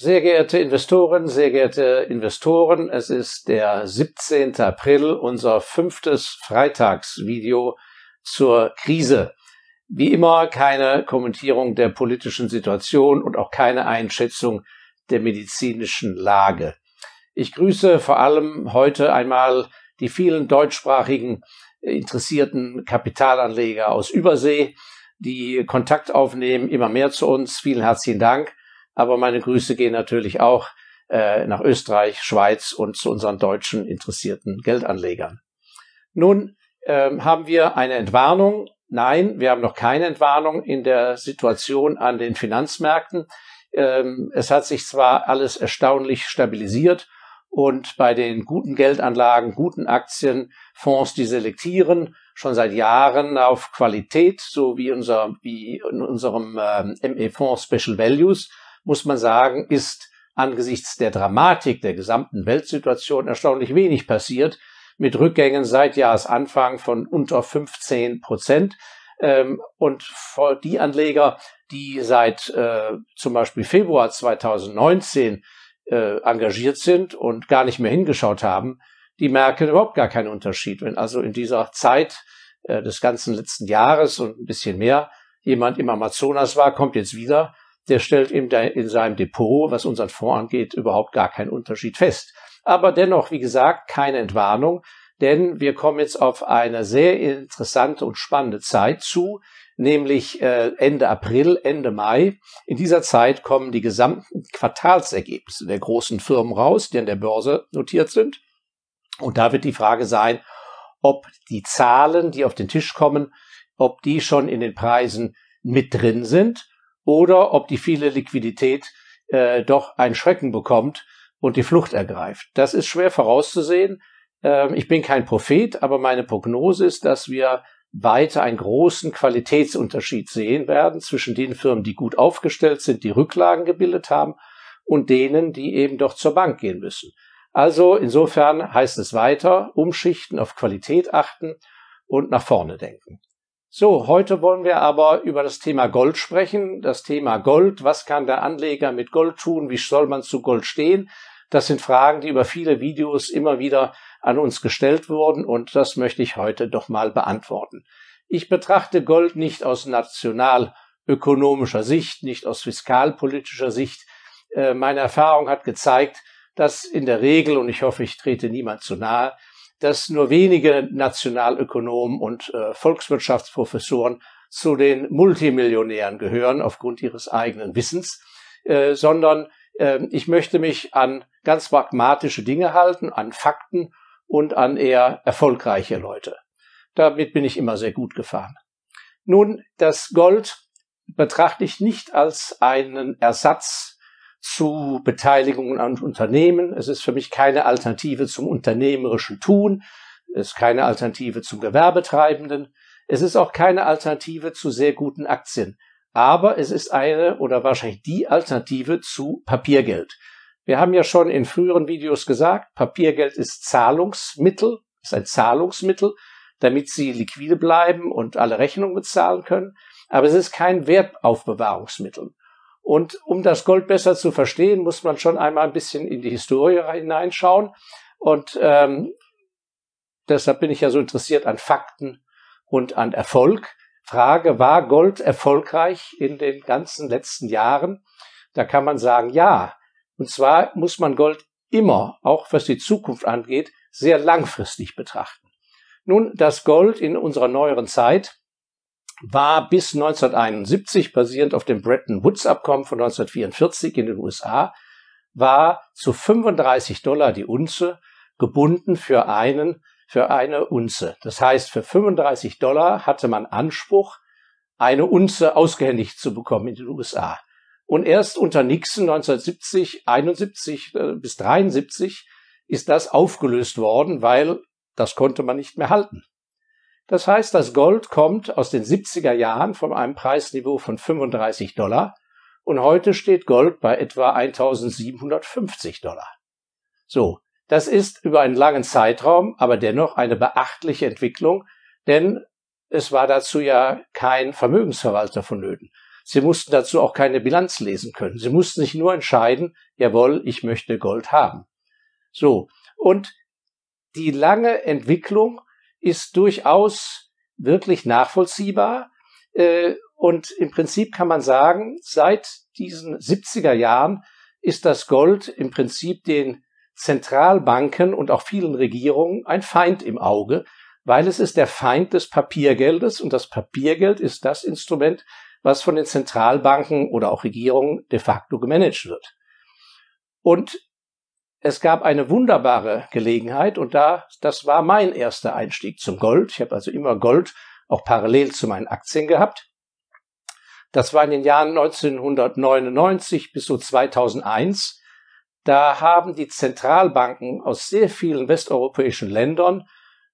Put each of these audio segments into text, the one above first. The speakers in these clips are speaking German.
Sehr geehrte Investoren, sehr geehrte Investoren, es ist der 17. April, unser fünftes Freitagsvideo zur Krise. Wie immer keine Kommentierung der politischen Situation und auch keine Einschätzung der medizinischen Lage. Ich grüße vor allem heute einmal die vielen deutschsprachigen interessierten Kapitalanleger aus Übersee, die Kontakt aufnehmen, immer mehr zu uns. Vielen herzlichen Dank. Aber meine Grüße gehen natürlich auch äh, nach Österreich, Schweiz und zu unseren deutschen interessierten Geldanlegern. Nun ähm, haben wir eine Entwarnung. Nein, wir haben noch keine Entwarnung in der Situation an den Finanzmärkten. Ähm, es hat sich zwar alles erstaunlich stabilisiert und bei den guten Geldanlagen, guten Aktien, Fonds, die selektieren, schon seit Jahren auf Qualität, so wie, unser, wie in unserem ähm, ME-Fonds Special Values muss man sagen, ist angesichts der Dramatik der gesamten Weltsituation erstaunlich wenig passiert, mit Rückgängen seit Jahresanfang von unter 15 Prozent. Ähm, und die Anleger, die seit äh, zum Beispiel Februar 2019 äh, engagiert sind und gar nicht mehr hingeschaut haben, die merken überhaupt gar keinen Unterschied. Wenn also in dieser Zeit äh, des ganzen letzten Jahres und ein bisschen mehr jemand im Amazonas war, kommt jetzt wieder der stellt in, in seinem Depot, was unseren Fonds angeht, überhaupt gar keinen Unterschied fest. Aber dennoch, wie gesagt, keine Entwarnung, denn wir kommen jetzt auf eine sehr interessante und spannende Zeit zu, nämlich äh, Ende April, Ende Mai. In dieser Zeit kommen die gesamten Quartalsergebnisse der großen Firmen raus, die an der Börse notiert sind. Und da wird die Frage sein, ob die Zahlen, die auf den Tisch kommen, ob die schon in den Preisen mit drin sind oder ob die viele Liquidität äh, doch einen Schrecken bekommt und die Flucht ergreift. Das ist schwer vorauszusehen. Ähm, ich bin kein Prophet, aber meine Prognose ist, dass wir weiter einen großen Qualitätsunterschied sehen werden zwischen den Firmen, die gut aufgestellt sind, die Rücklagen gebildet haben, und denen, die eben doch zur Bank gehen müssen. Also insofern heißt es weiter, umschichten, auf Qualität achten und nach vorne denken. So, heute wollen wir aber über das Thema Gold sprechen. Das Thema Gold. Was kann der Anleger mit Gold tun? Wie soll man zu Gold stehen? Das sind Fragen, die über viele Videos immer wieder an uns gestellt wurden und das möchte ich heute doch mal beantworten. Ich betrachte Gold nicht aus nationalökonomischer Sicht, nicht aus fiskalpolitischer Sicht. Äh, meine Erfahrung hat gezeigt, dass in der Regel, und ich hoffe, ich trete niemand zu nahe, dass nur wenige Nationalökonomen und äh, Volkswirtschaftsprofessoren zu den Multimillionären gehören aufgrund ihres eigenen Wissens, äh, sondern äh, ich möchte mich an ganz pragmatische Dinge halten, an Fakten und an eher erfolgreiche Leute. Damit bin ich immer sehr gut gefahren. Nun, das Gold betrachte ich nicht als einen Ersatz zu Beteiligungen an Unternehmen. Es ist für mich keine Alternative zum unternehmerischen Tun. Es ist keine Alternative zum Gewerbetreibenden. Es ist auch keine Alternative zu sehr guten Aktien. Aber es ist eine oder wahrscheinlich die Alternative zu Papiergeld. Wir haben ja schon in früheren Videos gesagt, Papiergeld ist Zahlungsmittel, ist ein Zahlungsmittel, damit Sie liquide bleiben und alle Rechnungen bezahlen können. Aber es ist kein Wertaufbewahrungsmittel. Und um das Gold besser zu verstehen, muss man schon einmal ein bisschen in die Historie hineinschauen. Und ähm, deshalb bin ich ja so interessiert an Fakten und an Erfolg. Frage, war Gold erfolgreich in den ganzen letzten Jahren? Da kann man sagen, ja. Und zwar muss man Gold immer, auch was die Zukunft angeht, sehr langfristig betrachten. Nun, das Gold in unserer neueren Zeit war bis 1971, basierend auf dem Bretton Woods Abkommen von 1944 in den USA, war zu 35 Dollar die Unze gebunden für einen, für eine Unze. Das heißt, für 35 Dollar hatte man Anspruch, eine Unze ausgehändigt zu bekommen in den USA. Und erst unter Nixon 1970, 71 äh, bis 73 ist das aufgelöst worden, weil das konnte man nicht mehr halten. Das heißt, das Gold kommt aus den 70er Jahren von einem Preisniveau von 35 Dollar und heute steht Gold bei etwa 1750 Dollar. So, das ist über einen langen Zeitraum, aber dennoch eine beachtliche Entwicklung, denn es war dazu ja kein Vermögensverwalter vonnöten, Sie mussten dazu auch keine Bilanz lesen können. Sie mussten sich nur entscheiden, jawohl, ich möchte Gold haben. So. Und die lange Entwicklung ist durchaus wirklich nachvollziehbar. Äh, und im Prinzip kann man sagen, seit diesen 70er Jahren ist das Gold im Prinzip den Zentralbanken und auch vielen Regierungen ein Feind im Auge, weil es ist der Feind des Papiergeldes und das Papiergeld ist das Instrument, was von den Zentralbanken oder auch Regierungen de facto gemanagt wird. Und es gab eine wunderbare Gelegenheit und da, das war mein erster Einstieg zum Gold. Ich habe also immer Gold auch parallel zu meinen Aktien gehabt. Das war in den Jahren 1999 bis so 2001. Da haben die Zentralbanken aus sehr vielen westeuropäischen Ländern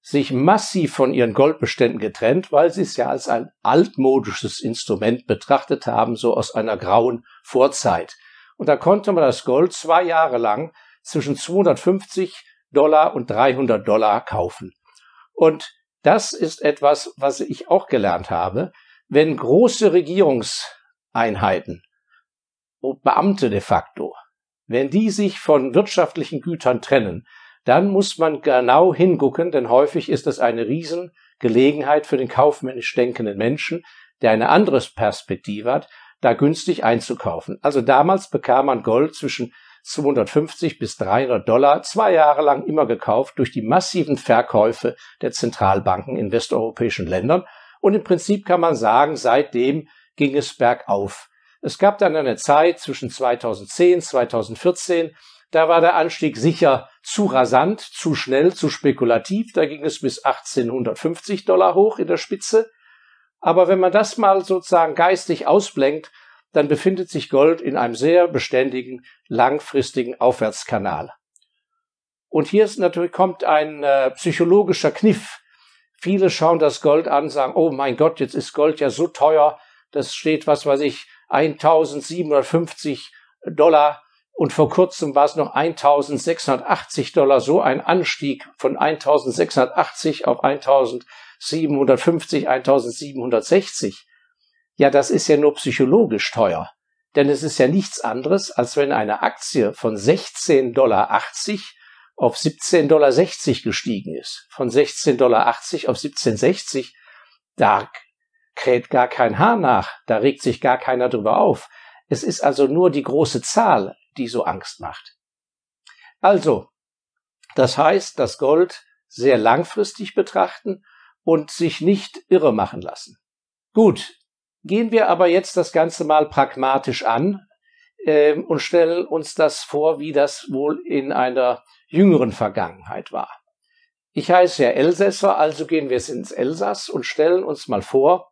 sich massiv von ihren Goldbeständen getrennt, weil sie es ja als ein altmodisches Instrument betrachtet haben, so aus einer grauen Vorzeit. Und da konnte man das Gold zwei Jahre lang zwischen 250 Dollar und 300 Dollar kaufen. Und das ist etwas, was ich auch gelernt habe. Wenn große Regierungseinheiten, Beamte de facto, wenn die sich von wirtschaftlichen Gütern trennen, dann muss man genau hingucken, denn häufig ist es eine Riesengelegenheit für den kaufmännisch denkenden Menschen, der eine andere Perspektive hat, da günstig einzukaufen. Also damals bekam man Gold zwischen 250 bis 300 Dollar zwei Jahre lang immer gekauft durch die massiven Verkäufe der Zentralbanken in westeuropäischen Ländern. Und im Prinzip kann man sagen, seitdem ging es bergauf. Es gab dann eine Zeit zwischen 2010, 2014, da war der Anstieg sicher zu rasant, zu schnell, zu spekulativ. Da ging es bis 1850 Dollar hoch in der Spitze. Aber wenn man das mal sozusagen geistig ausblenkt, dann befindet sich Gold in einem sehr beständigen, langfristigen Aufwärtskanal. Und hier ist natürlich kommt ein äh, psychologischer Kniff. Viele schauen das Gold an, sagen, oh mein Gott, jetzt ist Gold ja so teuer, das steht, was weiß ich, 1750 Dollar und vor kurzem war es noch 1680 Dollar, so ein Anstieg von 1680 auf 1750, 1760. Ja, das ist ja nur psychologisch teuer. Denn es ist ja nichts anderes, als wenn eine Aktie von 16,80 Dollar auf 17,60 Dollar gestiegen ist. Von 16,80 Dollar auf 17,60, da kräht gar kein Haar nach, da regt sich gar keiner drüber auf. Es ist also nur die große Zahl, die so Angst macht. Also, das heißt, das Gold sehr langfristig betrachten und sich nicht irre machen lassen. Gut, gehen wir aber jetzt das Ganze mal pragmatisch an äh, und stellen uns das vor, wie das wohl in einer jüngeren Vergangenheit war. Ich heiße ja Elsässer, also gehen wir jetzt ins Elsass und stellen uns mal vor,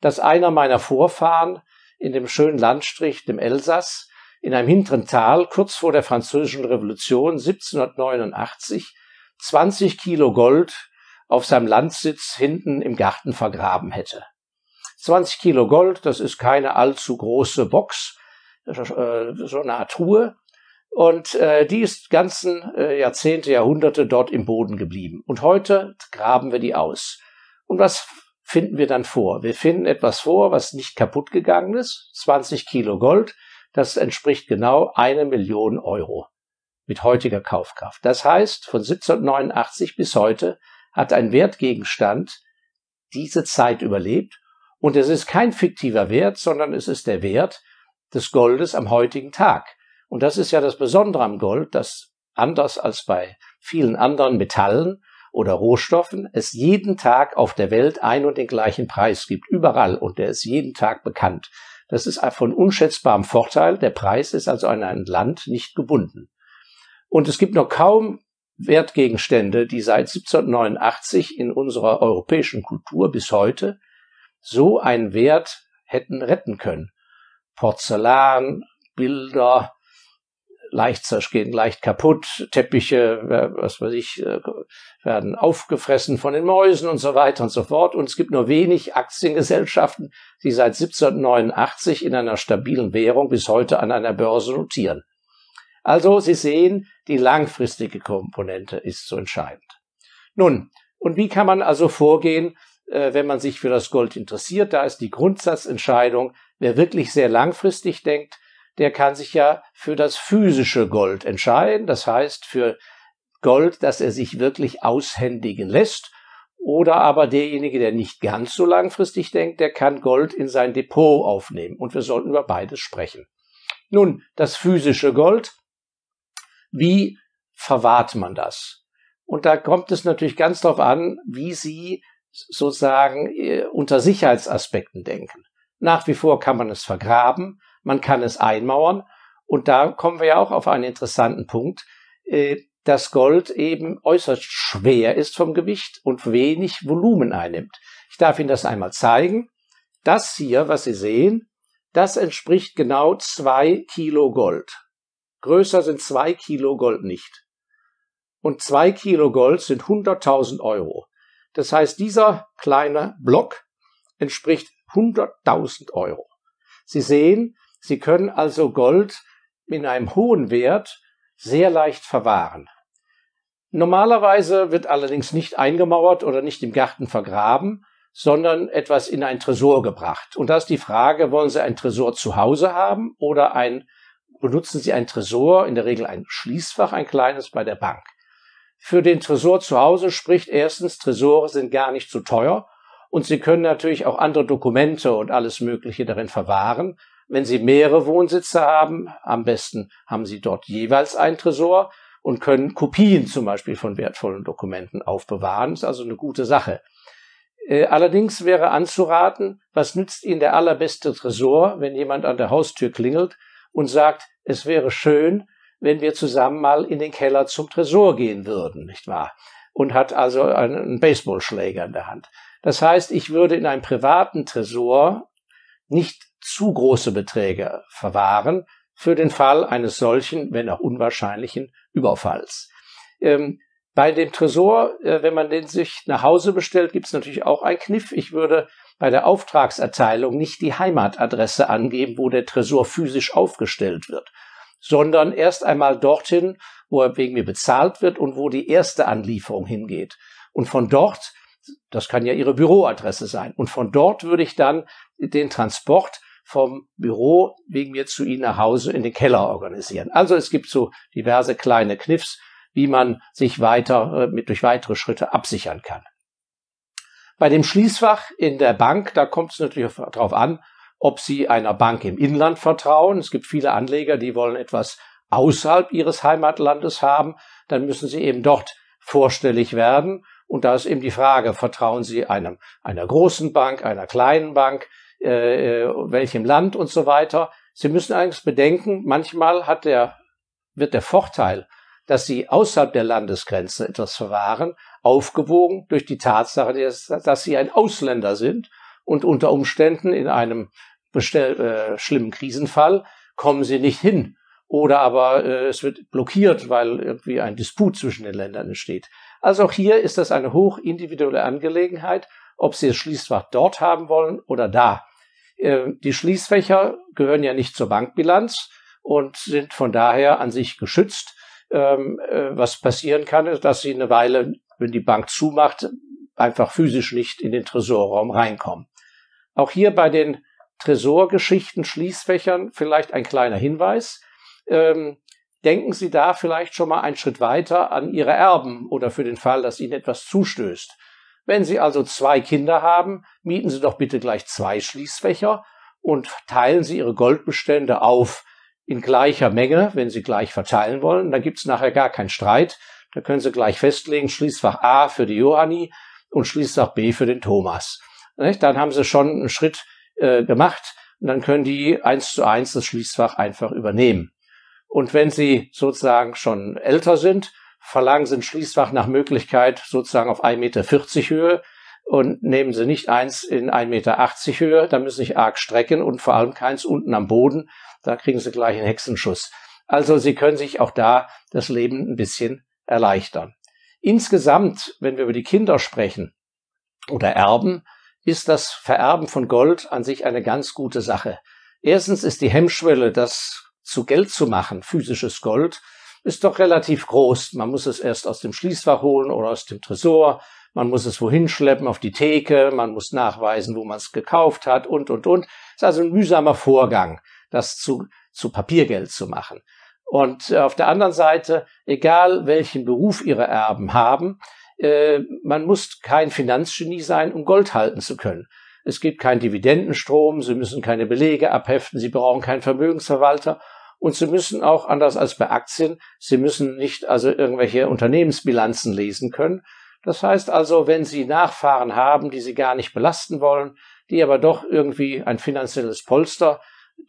dass einer meiner Vorfahren in dem schönen Landstrich, dem Elsass, in einem hinteren Tal kurz vor der Französischen Revolution 1789 20 Kilo Gold auf seinem Landsitz hinten im Garten vergraben hätte. 20 Kilo Gold, das ist keine allzu große Box, äh, so eine Art Truhe. Und äh, die ist ganzen äh, Jahrzehnte, Jahrhunderte dort im Boden geblieben. Und heute graben wir die aus. Und was finden wir dann vor? Wir finden etwas vor, was nicht kaputt gegangen ist. 20 Kilo Gold, das entspricht genau eine Million Euro mit heutiger Kaufkraft. Das heißt, von 1789 bis heute hat ein Wertgegenstand diese Zeit überlebt und es ist kein fiktiver Wert, sondern es ist der Wert des Goldes am heutigen Tag. Und das ist ja das Besondere am Gold, dass anders als bei vielen anderen Metallen oder Rohstoffen es jeden Tag auf der Welt ein und den gleichen Preis gibt, überall, und der ist jeden Tag bekannt. Das ist von unschätzbarem Vorteil. Der Preis ist also an ein Land nicht gebunden. Und es gibt noch kaum Wertgegenstände, die seit 1789 in unserer europäischen Kultur bis heute so einen Wert hätten retten können. Porzellan, Bilder, leicht zergehen, leicht kaputt, Teppiche, was weiß ich, äh, werden aufgefressen von den Mäusen und so weiter und so fort. Und es gibt nur wenig Aktiengesellschaften, die seit 1789 in einer stabilen Währung bis heute an einer Börse notieren. Also Sie sehen, die langfristige Komponente ist so entscheidend. Nun, und wie kann man also vorgehen, wenn man sich für das Gold interessiert? Da ist die Grundsatzentscheidung, Wer wirklich sehr langfristig denkt, der kann sich ja für das physische Gold entscheiden, das heißt für Gold, das er sich wirklich aushändigen lässt. Oder aber derjenige, der nicht ganz so langfristig denkt, der kann Gold in sein Depot aufnehmen. Und wir sollten über beides sprechen. Nun, das physische Gold. Wie verwahrt man das? Und da kommt es natürlich ganz darauf an, wie Sie sozusagen äh, unter Sicherheitsaspekten denken. Nach wie vor kann man es vergraben, man kann es einmauern. Und da kommen wir ja auch auf einen interessanten Punkt, äh, dass Gold eben äußerst schwer ist vom Gewicht und wenig Volumen einnimmt. Ich darf Ihnen das einmal zeigen. Das hier, was Sie sehen, das entspricht genau zwei Kilo Gold. Größer sind zwei Kilo Gold nicht. Und zwei Kilo Gold sind 100.000 Euro. Das heißt, dieser kleine Block entspricht 100.000 Euro. Sie sehen, Sie können also Gold in einem hohen Wert sehr leicht verwahren. Normalerweise wird allerdings nicht eingemauert oder nicht im Garten vergraben, sondern etwas in ein Tresor gebracht. Und da ist die Frage, wollen Sie ein Tresor zu Hause haben oder ein, benutzen Sie ein Tresor, in der Regel ein Schließfach, ein kleines bei der Bank. Für den Tresor zu Hause spricht erstens, Tresore sind gar nicht so teuer und Sie können natürlich auch andere Dokumente und alles Mögliche darin verwahren. Wenn Sie mehrere Wohnsitze haben, am besten haben Sie dort jeweils ein Tresor und können Kopien zum Beispiel von wertvollen Dokumenten aufbewahren. Ist also eine gute Sache. Äh, allerdings wäre anzuraten, was nützt Ihnen der allerbeste Tresor, wenn jemand an der Haustür klingelt und sagt, es wäre schön, wenn wir zusammen mal in den Keller zum Tresor gehen würden, nicht wahr? Und hat also einen Baseballschläger in der Hand. Das heißt, ich würde in einem privaten Tresor nicht zu große Beträge verwahren, für den Fall eines solchen, wenn auch unwahrscheinlichen Überfalls. Ähm, bei dem Tresor, äh, wenn man den sich nach Hause bestellt, gibt es natürlich auch einen Kniff. Ich würde bei der Auftragserteilung nicht die Heimatadresse angeben, wo der Tresor physisch aufgestellt wird, sondern erst einmal dorthin, wo er wegen mir bezahlt wird und wo die erste Anlieferung hingeht. Und von dort, das kann ja Ihre Büroadresse sein, und von dort würde ich dann den Transport vom Büro wegen mir zu Ihnen nach Hause in den Keller organisieren. Also es gibt so diverse kleine Kniffs, wie man sich weiter äh, mit durch weitere Schritte absichern kann. Bei dem Schließfach in der Bank, da kommt es natürlich darauf an, ob Sie einer Bank im Inland vertrauen. Es gibt viele Anleger, die wollen etwas außerhalb ihres Heimatlandes haben. Dann müssen Sie eben dort vorstellig werden. Und da ist eben die Frage, vertrauen Sie einem, einer großen Bank, einer kleinen Bank? äh, äh, welchem Land und so weiter. Sie müssen eigentlich bedenken, manchmal hat der, wird der Vorteil, dass sie außerhalb der Landesgrenze etwas verwahren, aufgewogen durch die Tatsache, dass sie ein Ausländer sind und unter Umständen in einem bestell, äh, schlimmen Krisenfall kommen sie nicht hin. Oder aber äh, es wird blockiert, weil irgendwie ein Disput zwischen den Ländern entsteht. Also auch hier ist das eine hoch individuelle Angelegenheit, ob Sie das Schließfach dort haben wollen oder da. Äh, die Schließfächer gehören ja nicht zur Bankbilanz und sind von daher an sich geschützt. Ähm, äh, was passieren kann, ist, dass sie eine Weile, wenn die Bank zumacht, einfach physisch nicht in den Tresorraum reinkommen. Auch hier bei den Tresorgeschichten, Schließfächern vielleicht ein kleiner Hinweis. Ähm, denken Sie da vielleicht schon mal einen Schritt weiter an Ihre Erben oder für den Fall, dass Ihnen etwas zustößt. Wenn Sie also zwei Kinder haben, mieten Sie doch bitte gleich zwei Schließfächer und teilen Sie Ihre Goldbestände auf in gleicher Menge, wenn Sie gleich verteilen wollen. Dann gibt es nachher gar keinen Streit. Da können Sie gleich festlegen, Schließfach A für die Johanni und Schließfach B für den Thomas. Dann haben Sie schon einen Schritt äh, gemacht und dann können die eins zu eins das Schließfach einfach übernehmen. Und wenn Sie sozusagen schon älter sind, verlangen Sie ein Schließfach nach Möglichkeit sozusagen auf 1,40 Meter Höhe und nehmen Sie nicht eins in 1,80 Meter Höhe, da müssen Sie sich arg strecken und vor allem keins unten am Boden, da kriegen Sie gleich einen Hexenschuss. Also Sie können sich auch da das Leben ein bisschen erleichtern. Insgesamt, wenn wir über die Kinder sprechen oder Erben, ist das Vererben von Gold an sich eine ganz gute Sache. Erstens ist die Hemmschwelle, das zu Geld zu machen, physisches Gold, ist doch relativ groß. Man muss es erst aus dem Schließfach holen oder aus dem Tresor. man muss es wohin schleppen, auf die Theke, man muss nachweisen, wo man es gekauft hat und, und, und. Es ist also ein mühsamer Vorgang, das zu, zu Papiergeld zu machen. Und äh, auf der anderen Seite, egal welchen Beruf ihre Erben haben, äh, man muss kein Finanzgenie sein, um Gold halten zu können. Es gibt keinen Dividendenstrom, Sie müssen keine Belege abheften, Sie brauchen keinen Vermögensverwalter und Sie müssen auch, anders als bei Aktien, Sie müssen nicht also irgendwelche Unternehmensbilanzen lesen können. Das heißt also, wenn Sie Nachfahren haben, die Sie gar nicht belasten wollen, die aber doch irgendwie ein finanzielles Polster,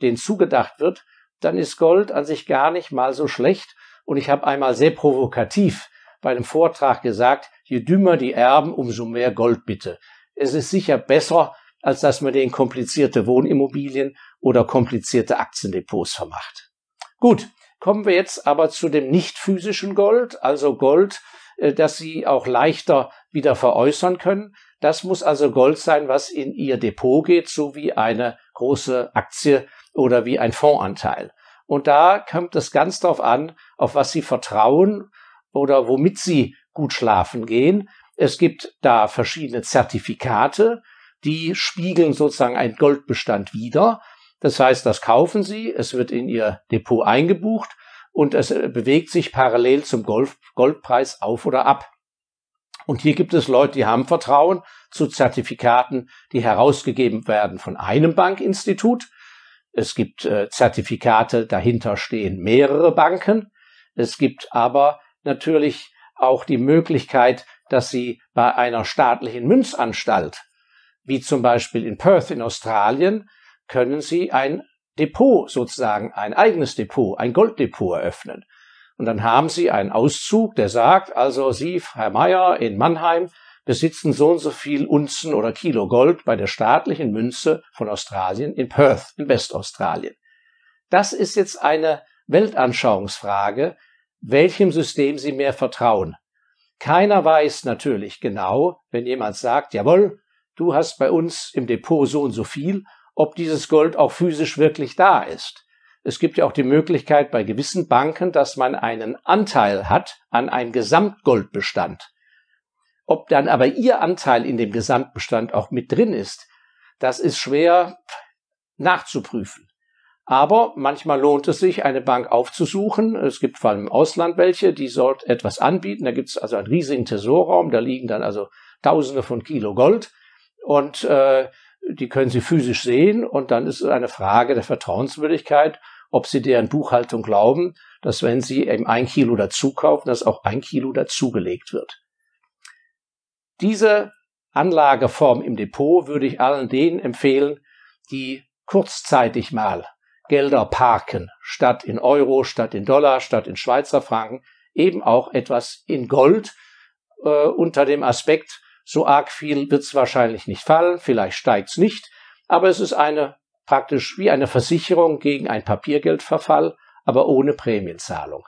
denen zugedacht wird, dann ist Gold an sich gar nicht mal so schlecht. Und ich habe einmal sehr provokativ bei einem Vortrag gesagt, je dümmer die Erben, umso mehr Gold bitte. Es ist sicher besser, als dass man den komplizierte Wohnimmobilien oder komplizierte Aktiendepots vermacht. Gut, kommen wir jetzt aber zu dem nicht physischen Gold, also Gold, äh, das Sie auch leichter wieder veräußern können. Das muss also Gold sein, was in Ihr Depot geht, so wie eine große Aktie oder wie ein Fondsanteil. Und da kommt es ganz darauf an, auf was Sie vertrauen oder womit Sie gut schlafen gehen. Es gibt da verschiedene Zertifikate, die spiegeln sozusagen einen Goldbestand wider. Das heißt, das kaufen Sie, es wird in Ihr Depot eingebucht und es bewegt sich parallel zum Gold, Goldpreis auf oder ab. Und hier gibt es Leute, die haben Vertrauen zu Zertifikaten, die herausgegeben werden von einem Bankinstitut. Es gibt äh, Zertifikate, dahinter stehen mehrere Banken. Es gibt aber natürlich auch die Möglichkeit, dass sie bei einer staatlichen Münzanstalt, wie zum Beispiel in Perth in Australien, können sie ein Depot sozusagen, ein eigenes Depot, ein Golddepot eröffnen. Und dann haben sie einen Auszug, der sagt, also Sie, Herr Meier in Mannheim, besitzen so und so viel Unzen oder Kilo Gold bei der staatlichen Münze von Australien in Perth in Westaustralien. Das ist jetzt eine Weltanschauungsfrage, welchem System Sie mehr vertrauen. Keiner weiß natürlich genau, wenn jemand sagt, jawohl, du hast bei uns im Depot so und so viel, ob dieses Gold auch physisch wirklich da ist. Es gibt ja auch die Möglichkeit bei gewissen Banken, dass man einen Anteil hat an einem Gesamtgoldbestand. Ob dann aber Ihr Anteil in dem Gesamtbestand auch mit drin ist, das ist schwer nachzuprüfen. Aber manchmal lohnt es sich, eine Bank aufzusuchen. Es gibt vor allem im Ausland welche, die dort etwas anbieten. Da gibt es also einen riesigen Tesorraum, da liegen dann also Tausende von Kilo Gold und äh, die können Sie physisch sehen. Und dann ist es eine Frage der Vertrauenswürdigkeit, ob Sie deren Buchhaltung glauben, dass wenn Sie eben ein Kilo dazu kaufen, dass auch ein Kilo dazugelegt wird. Diese Anlageform im Depot würde ich allen denen empfehlen, die kurzzeitig mal Gelder parken, statt in Euro, statt in Dollar, statt in Schweizer Franken, eben auch etwas in Gold. Äh, unter dem Aspekt, so arg viel wird es wahrscheinlich nicht fallen, vielleicht steigt es nicht, aber es ist eine praktisch wie eine Versicherung gegen ein Papiergeldverfall, aber ohne Prämienzahlung.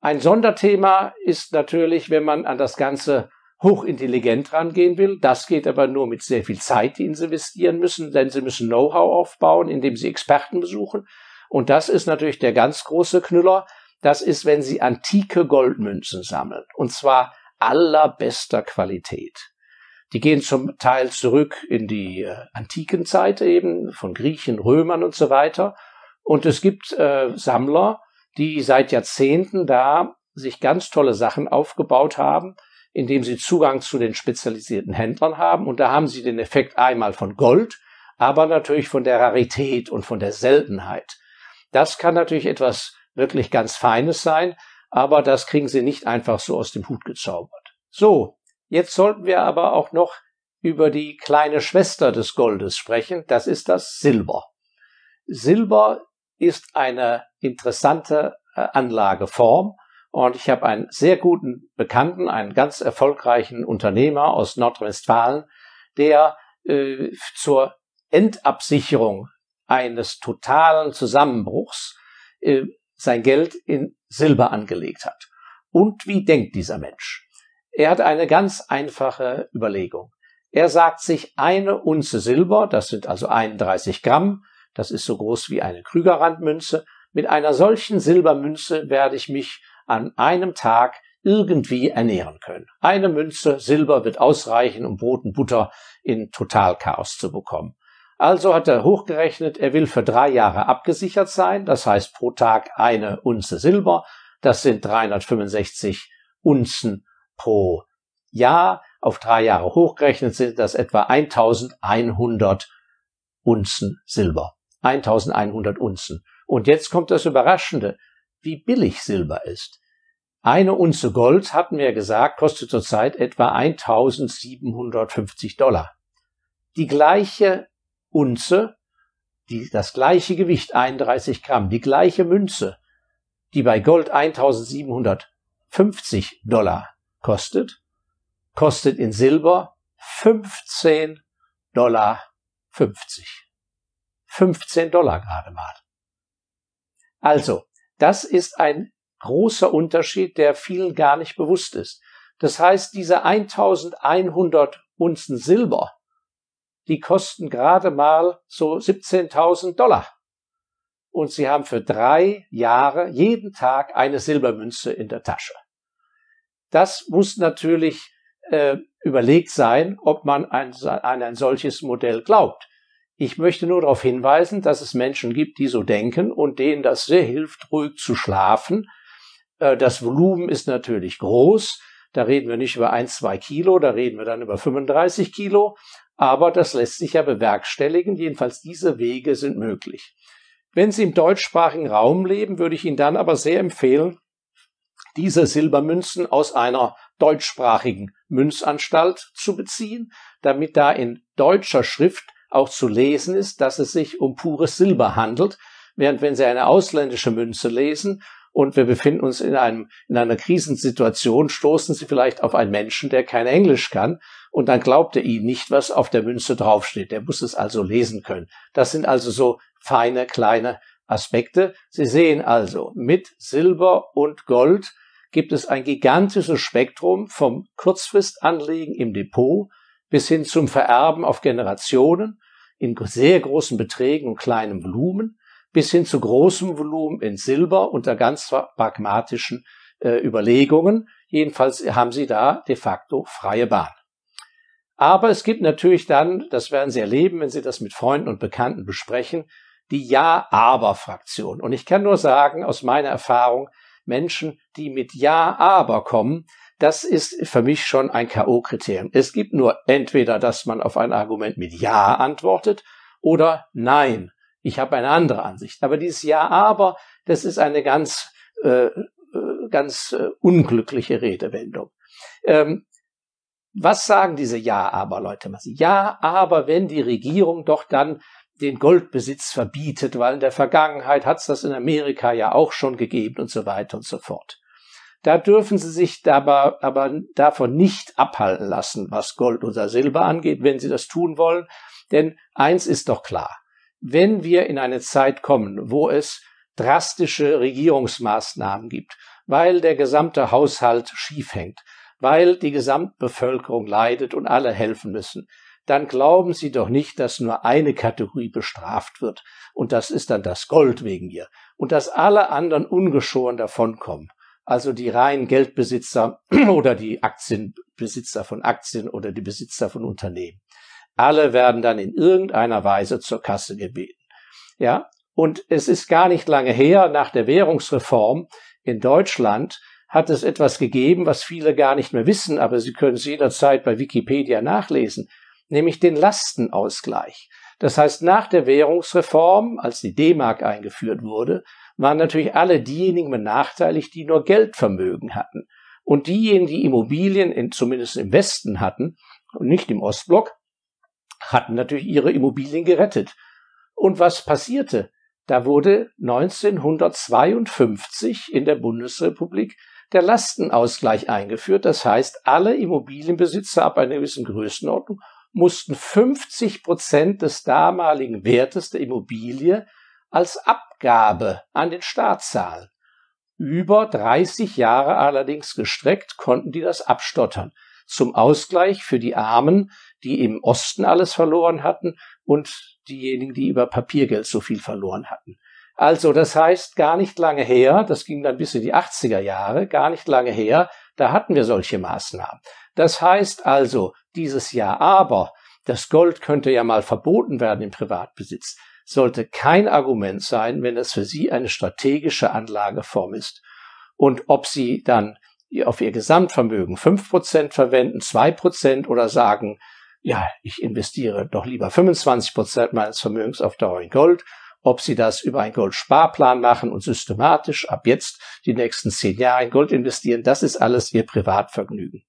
Ein Sonderthema ist natürlich, wenn man an das Ganze hochintelligent rangehen will. Das geht aber nur mit sehr viel Zeit, die sie investieren müssen, denn sie müssen Know-how aufbauen, indem sie Experten besuchen. Und das ist natürlich der ganz große Knüller. Das ist, wenn sie antike Goldmünzen sammeln. Und zwar allerbester Qualität. Die gehen zum Teil zurück in die äh, antiken Zeit eben, von Griechen, Römern und so weiter. Und es gibt äh, Sammler, die seit Jahrzehnten da sich ganz tolle Sachen aufgebaut haben, indem sie Zugang zu den spezialisierten Händlern haben. Und da haben sie den Effekt einmal von Gold, aber natürlich von der Rarität und von der Seltenheit. Das kann natürlich etwas wirklich ganz Feines sein, aber das kriegen sie nicht einfach so aus dem Hut gezaubert. So, jetzt sollten wir aber auch noch über die kleine Schwester des Goldes sprechen, das ist das Silber. Silber ist eine interessante äh, Anlageform und ich habe einen sehr guten Bekannten, einen ganz erfolgreichen Unternehmer aus Nordrhein-Westfalen, der äh, zur Endabsicherung eines totalen Zusammenbruchs äh, sein Geld in Silber angelegt hat. Und wie denkt dieser Mensch? Er hat eine ganz einfache Überlegung. Er sagt sich, eine Unze Silber, das sind also 31 Gramm, das ist so groß wie eine Krügerrandmünze. Mit einer solchen Silbermünze werde ich mich an einem Tag irgendwie ernähren können. Eine Münze Silber wird ausreichen, um Brot und Butter in Totalchaos zu bekommen. Also hat er hochgerechnet, er will für drei Jahre abgesichert sein, das heißt pro Tag eine Unze Silber, das sind 365 Unzen pro Jahr, auf drei Jahre hochgerechnet sind das etwa 1100 Unzen Silber. 1100 Unzen. Und jetzt kommt das Überraschende, wie billig Silber ist. Eine Unze Gold, hatten wir gesagt, kostet zurzeit etwa 1750 Dollar. Die gleiche Unze, die, das gleiche Gewicht, 31 Gramm, die gleiche Münze, die bei Gold 1750 Dollar kostet, kostet in Silber 15 Dollar 50. 15 Dollar gerade mal. Also, das ist ein großer Unterschied, der vielen gar nicht bewusst ist. Das heißt, diese 1100 Unzen Silber, die kosten gerade mal so 17.000 Dollar. Und sie haben für drei Jahre jeden Tag eine Silbermünze in der Tasche. Das muss natürlich äh, überlegt sein, ob man ein, an ein solches Modell glaubt. Ich möchte nur darauf hinweisen, dass es Menschen gibt, die so denken und denen das sehr hilft, ruhig zu schlafen. Äh, das Volumen ist natürlich groß. Da reden wir nicht über ein, zwei Kilo, da reden wir dann über 35 Kilo. Aber das lässt sich ja bewerkstelligen. Jedenfalls diese Wege sind möglich. Wenn Sie im deutschsprachigen Raum leben, würde ich Ihnen dann aber sehr empfehlen, diese Silbermünzen aus einer deutschsprachigen Münzanstalt zu beziehen, damit da in deutscher Schrift auch zu lesen ist, dass es sich um pures Silber handelt, während wenn Sie eine ausländische Münze lesen und wir befinden uns in, einem, in einer Krisensituation, stoßen Sie vielleicht auf einen Menschen, der kein Englisch kann und dann glaubt er Ihnen nicht, was auf der Münze draufsteht. Der muss es also lesen können. Das sind also so feine kleine Aspekte. Sie sehen also, mit Silber und Gold gibt es ein gigantisches Spektrum vom Kurzfristanlegen im Depot bis hin zum Vererben auf Generationen in sehr großen Beträgen und kleinem Volumen, bis hin zu großem Volumen in Silber unter ganz pragmatischen äh, Überlegungen. Jedenfalls haben Sie da de facto freie Bahn. Aber es gibt natürlich dann, das werden Sie erleben, wenn Sie das mit Freunden und Bekannten besprechen, die Ja-Aber-Fraktion. Und ich kann nur sagen, aus meiner Erfahrung, Menschen, die mit Ja-Aber kommen, das ist für mich schon ein K.O.-Kriterium. Es gibt nur entweder, dass man auf ein Argument mit Ja antwortet oder Nein. Ich habe eine andere Ansicht. Aber dieses Ja, aber, das ist eine ganz, äh, äh ganz äh, unglückliche Redewendung. Ähm, was sagen diese Ja, aber Leute? Ja, aber wenn die Regierung doch dann den Goldbesitz verbietet, weil in der Vergangenheit hat es das in Amerika ja auch schon gegeben und so weiter und so fort. Da dürfen Sie sich aber, aber davon nicht abhalten lassen, was Gold oder Silber angeht, wenn Sie das tun wollen. Denn eins ist doch klar. Wenn wir in eine Zeit kommen, wo es drastische Regierungsmaßnahmen gibt, weil der gesamte Haushalt schief hängt, weil die Gesamtbevölkerung leidet und alle helfen müssen, dann glauben Sie doch nicht, dass nur eine Kategorie bestraft wird. Und das ist dann das Gold wegen mir. Und dass alle anderen ungeschoren davonkommen. Also die reinen Geldbesitzer oder die Aktienbesitzer von Aktien oder die Besitzer von Unternehmen. Alle werden dann in irgendeiner Weise zur Kasse gebeten. Ja. Und es ist gar nicht lange her, nach der Währungsreform in Deutschland, hat es etwas gegeben, was viele gar nicht mehr wissen, aber Sie können es jederzeit bei Wikipedia nachlesen nämlich den Lastenausgleich. Das heißt, nach der Währungsreform, als die D-Mark eingeführt wurde, waren natürlich alle diejenigen benachteiligt, die nur Geldvermögen hatten. Und diejenigen, die Immobilien in, zumindest im Westen hatten und nicht im Ostblock, hatten natürlich ihre Immobilien gerettet. Und was passierte? Da wurde 1952 in der Bundesrepublik der Lastenausgleich eingeführt. Das heißt, alle Immobilienbesitzer ab einer gewissen Größenordnung mussten 50 Prozent des damaligen Wertes der Immobilie als Abgabe an den Staat zahlen. Über 30 Jahre allerdings gestreckt konnten die das abstottern. Zum Ausgleich für die Armen, die im Osten alles verloren hatten und diejenigen, die über Papiergeld so viel verloren hatten. Also das heißt, gar nicht lange her, das ging dann bis in die 80er Jahre, gar nicht lange her, da hatten wir solche Maßnahmen. Das heißt also, dieses Jahr aber, das Gold könnte ja mal verboten werden im Privatbesitz, sollte kein Argument sein, wenn es für Sie eine strategische Anlageform ist. Und ob Sie dann auf Ihr Gesamtvermögen fünf Prozent verwenden, zwei Prozent oder sagen, ja, ich investiere doch lieber 25 Prozent meines Vermögens auf Dauer in Gold ob Sie das über einen Goldsparplan machen und systematisch ab jetzt die nächsten zehn Jahre in Gold investieren, das ist alles Ihr Privatvergnügen.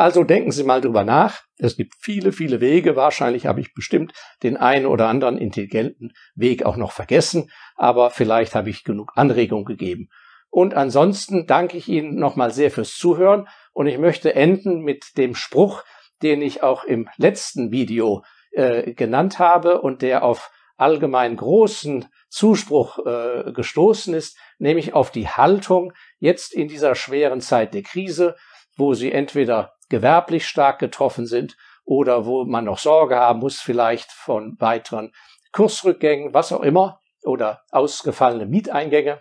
Also denken Sie mal drüber nach. Es gibt viele, viele Wege. Wahrscheinlich habe ich bestimmt den einen oder anderen intelligenten Weg auch noch vergessen, aber vielleicht habe ich genug Anregung gegeben. Und ansonsten danke ich Ihnen nochmal sehr fürs Zuhören und ich möchte enden mit dem Spruch, den ich auch im letzten Video äh, genannt habe und der auf allgemein großen Zuspruch äh, gestoßen ist, nämlich auf die Haltung jetzt in dieser schweren Zeit der Krise, wo sie entweder gewerblich stark getroffen sind oder wo man noch Sorge haben muss vielleicht von weiteren Kursrückgängen, was auch immer, oder ausgefallene Mieteingänge.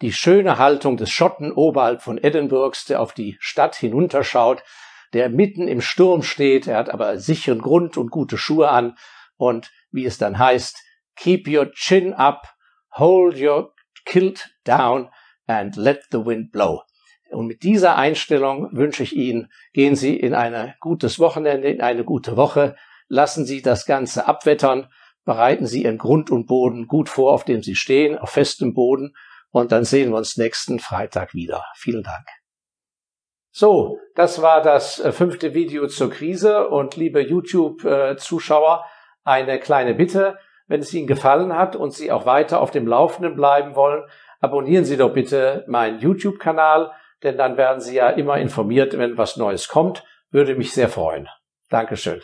Die schöne Haltung des Schotten oberhalb von Edinburghs, der auf die Stadt hinunterschaut, der mitten im Sturm steht, er hat aber sicheren Grund und gute Schuhe an und wie es dann heißt, keep your chin up, hold your kilt down and let the wind blow. Und mit dieser Einstellung wünsche ich Ihnen, gehen Sie in ein gutes Wochenende, in eine gute Woche, lassen Sie das Ganze abwettern, bereiten Sie Ihren Grund und Boden gut vor, auf dem Sie stehen, auf festem Boden, und dann sehen wir uns nächsten Freitag wieder. Vielen Dank. So, das war das äh, fünfte Video zur Krise und liebe YouTube-Zuschauer, eine kleine Bitte. Wenn es Ihnen gefallen hat und Sie auch weiter auf dem Laufenden bleiben wollen, abonnieren Sie doch bitte meinen YouTube-Kanal, denn dann werden Sie ja immer informiert, wenn was Neues kommt. Würde mich sehr freuen. Dankeschön.